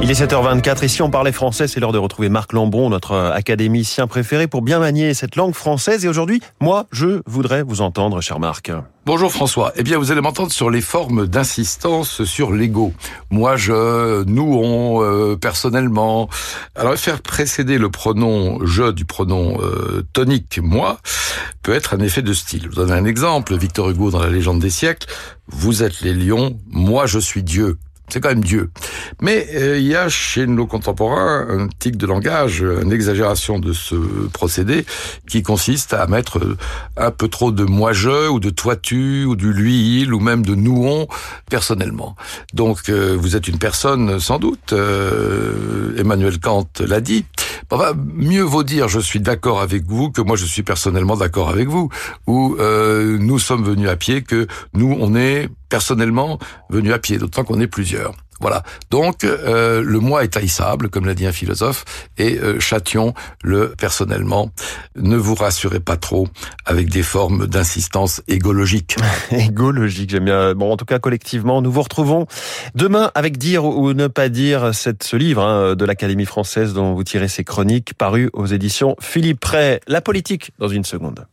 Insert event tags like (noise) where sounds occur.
Il est 7h24 et si on parlait français, c'est l'heure de retrouver Marc Lambon, notre académicien préféré pour bien manier cette langue française. Et aujourd'hui, moi, je voudrais vous entendre, cher Marc. Bonjour François. Eh bien, vous allez m'entendre sur les formes d'insistance sur l'ego. Moi, je, nous, on, euh, personnellement. Alors, faire précéder le pronom je du pronom euh, tonique moi peut être un effet de style. Je vous donne un exemple. Victor Hugo dans la légende des siècles. Vous êtes les lions, moi je suis Dieu c'est quand même Dieu. Mais euh, il y a chez nos contemporains un tic de langage, une exagération de ce procédé qui consiste à mettre euh, un peu trop de moi-je ou de toi-tu ou du lui-il ou même de nous-on personnellement. Donc euh, vous êtes une personne sans doute, Emmanuel Kant l'a dit, Enfin, mieux vaut dire je suis d'accord avec vous que moi je suis personnellement d'accord avec vous. Ou euh, nous sommes venus à pied que nous on est personnellement venus à pied, d'autant qu'on est plusieurs. Voilà. Donc euh, le moi est haïssable, comme l'a dit un philosophe, et euh, le personnellement. Ne vous rassurez pas trop avec des formes d'insistance égologique. (laughs) égologique, j'aime bien. Bon, en tout cas, collectivement, nous vous retrouvons demain avec Dire ou ne pas dire, ce livre hein, de l'Académie française dont vous tirez ces chroniques, paru aux éditions Philippe Ray. La politique, dans une seconde.